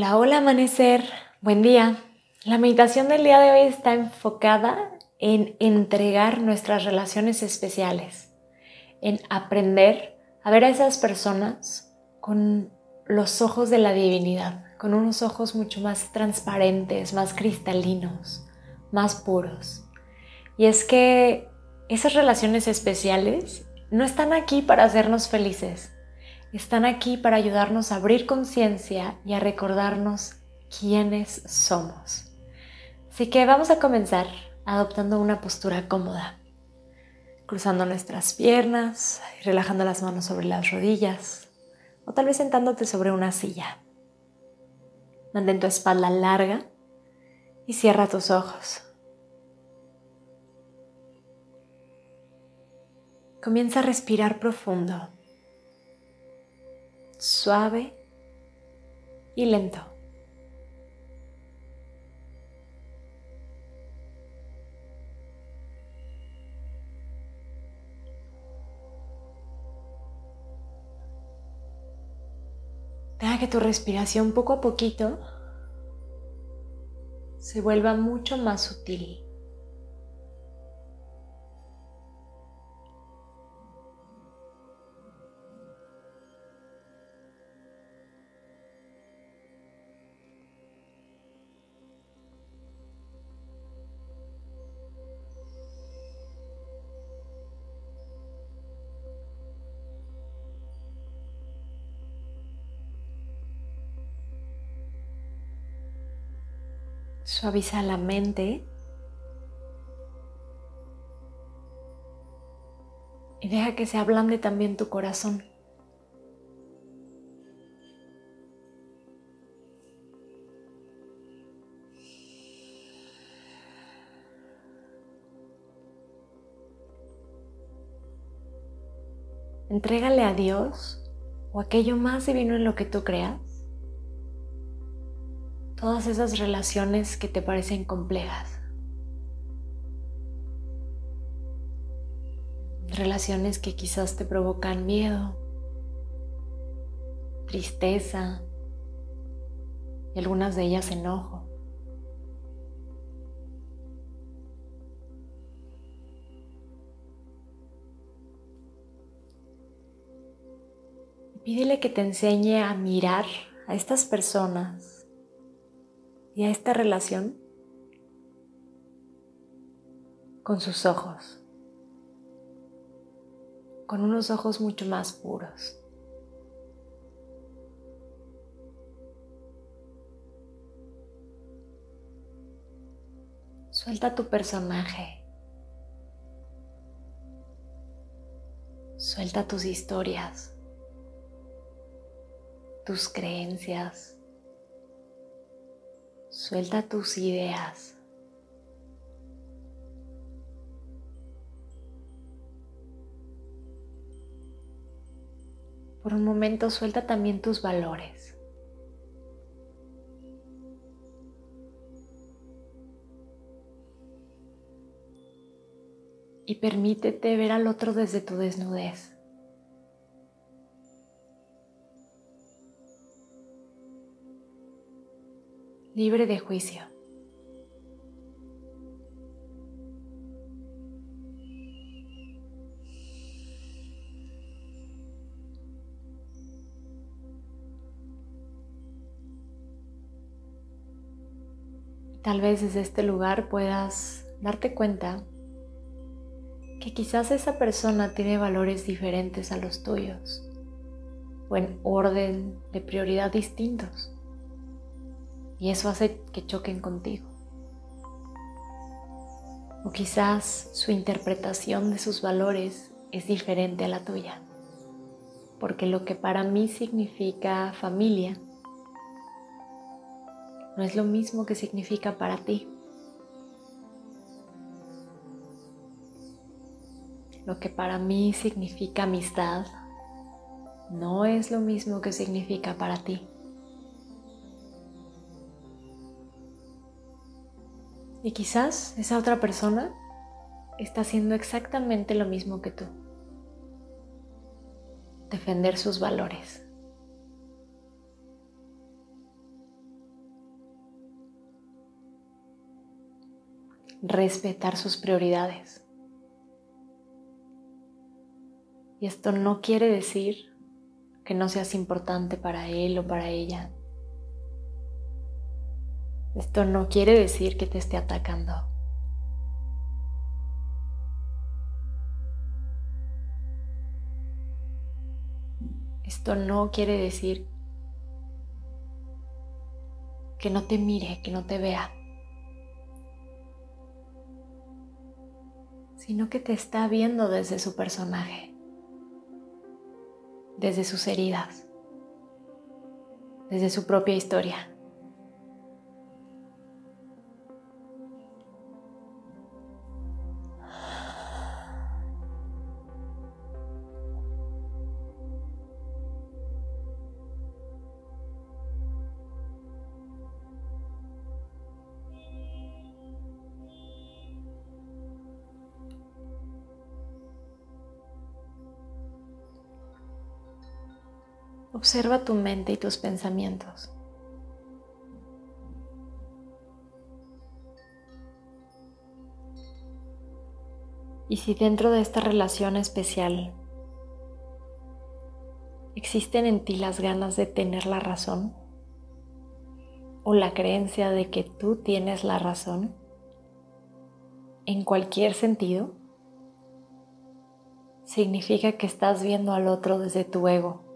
Hola, hola amanecer, buen día. La meditación del día de hoy está enfocada en entregar nuestras relaciones especiales, en aprender a ver a esas personas con los ojos de la divinidad, con unos ojos mucho más transparentes, más cristalinos, más puros. Y es que esas relaciones especiales no están aquí para hacernos felices, están aquí para ayudarnos a abrir conciencia y a recordarnos quiénes somos. Así que vamos a comenzar adoptando una postura cómoda, cruzando nuestras piernas y relajando las manos sobre las rodillas o tal vez sentándote sobre una silla. Mantén tu espalda larga y cierra tus ojos. Comienza a respirar profundo suave y lento. Deja que tu respiración poco a poquito se vuelva mucho más sutil. Suaviza la mente. Y deja que se ablande también tu corazón. Entrégale a Dios o aquello más divino en lo que tú creas todas esas relaciones que te parecen complejas. Relaciones que quizás te provocan miedo, tristeza y algunas de ellas enojo. Pídele que te enseñe a mirar a estas personas y a esta relación con sus ojos, con unos ojos mucho más puros. Suelta tu personaje. Suelta tus historias, tus creencias, Suelta tus ideas. Por un momento suelta también tus valores. Y permítete ver al otro desde tu desnudez. Libre de juicio. Tal vez desde este lugar puedas darte cuenta que quizás esa persona tiene valores diferentes a los tuyos o en orden de prioridad distintos y eso hace que choquen contigo. O quizás su interpretación de sus valores es diferente a la tuya, porque lo que para mí significa familia no es lo mismo que significa para ti. Lo que para mí significa amistad no es lo mismo que significa para ti. Y quizás esa otra persona está haciendo exactamente lo mismo que tú. Defender sus valores. Respetar sus prioridades. Y esto no quiere decir que no seas importante para él o para ella. Esto no quiere decir que te esté atacando. Esto no quiere decir que no te mire, que no te vea, sino que te está viendo desde su personaje, desde sus heridas, desde su propia historia. Observa tu mente y tus pensamientos. Y si dentro de esta relación especial existen en ti las ganas de tener la razón o la creencia de que tú tienes la razón en cualquier sentido, significa que estás viendo al otro desde tu ego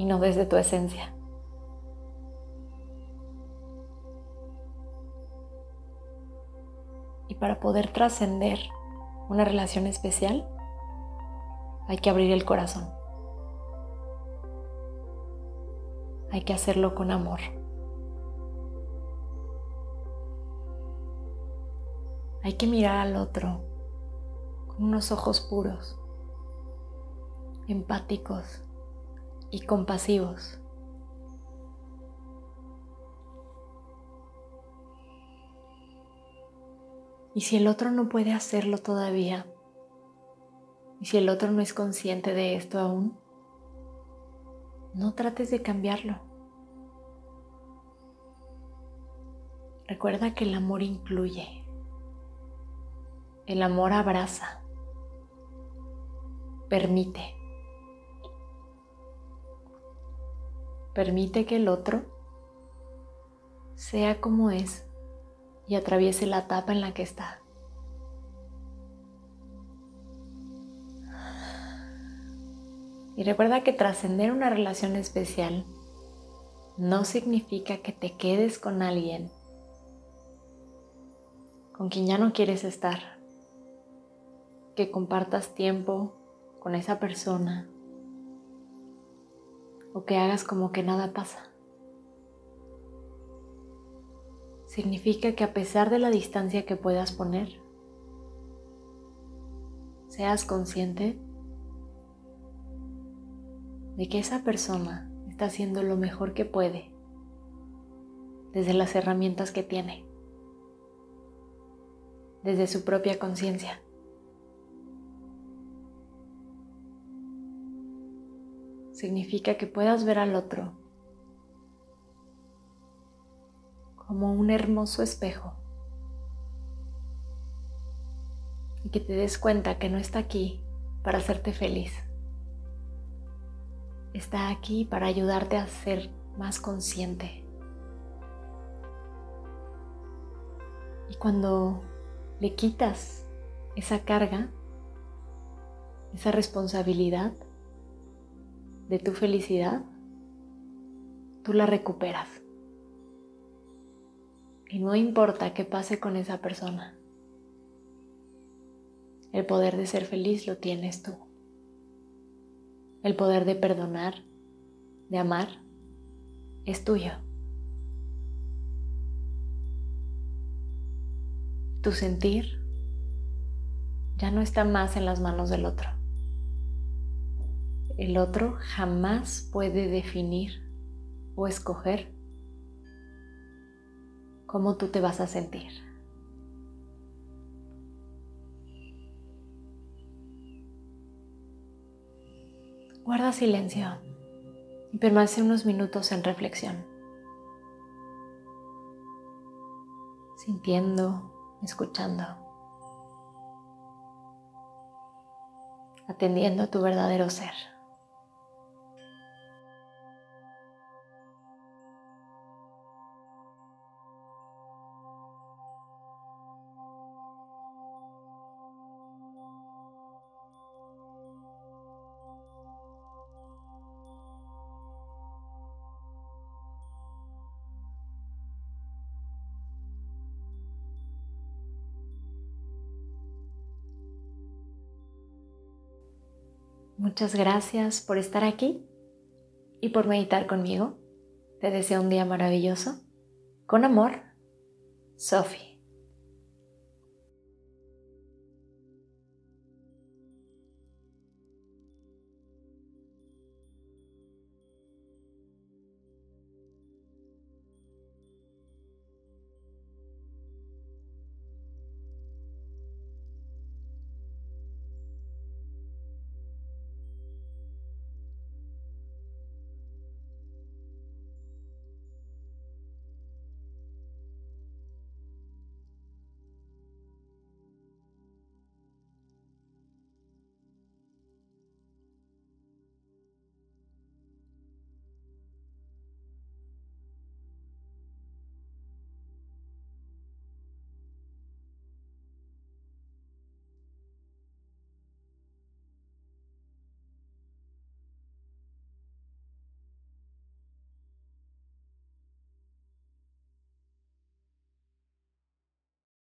y no desde tu esencia. Y para poder trascender una relación especial, hay que abrir el corazón. Hay que hacerlo con amor. Hay que mirar al otro con unos ojos puros, empáticos, y compasivos. Y si el otro no puede hacerlo todavía, y si el otro no es consciente de esto aún, no trates de cambiarlo. Recuerda que el amor incluye, el amor abraza, permite. Permite que el otro sea como es y atraviese la etapa en la que está. Y recuerda que trascender una relación especial no significa que te quedes con alguien con quien ya no quieres estar, que compartas tiempo con esa persona o que hagas como que nada pasa. Significa que a pesar de la distancia que puedas poner, seas consciente de que esa persona está haciendo lo mejor que puede desde las herramientas que tiene, desde su propia conciencia. Significa que puedas ver al otro como un hermoso espejo y que te des cuenta que no está aquí para hacerte feliz. Está aquí para ayudarte a ser más consciente. Y cuando le quitas esa carga, esa responsabilidad, de tu felicidad, tú la recuperas. Y no importa qué pase con esa persona. El poder de ser feliz lo tienes tú. El poder de perdonar, de amar, es tuyo. Tu sentir ya no está más en las manos del otro. El otro jamás puede definir o escoger cómo tú te vas a sentir. Guarda silencio y permanece unos minutos en reflexión. sintiendo, escuchando, atendiendo a tu verdadero ser. Muchas gracias por estar aquí y por meditar conmigo. Te deseo un día maravilloso. Con amor, Sophie.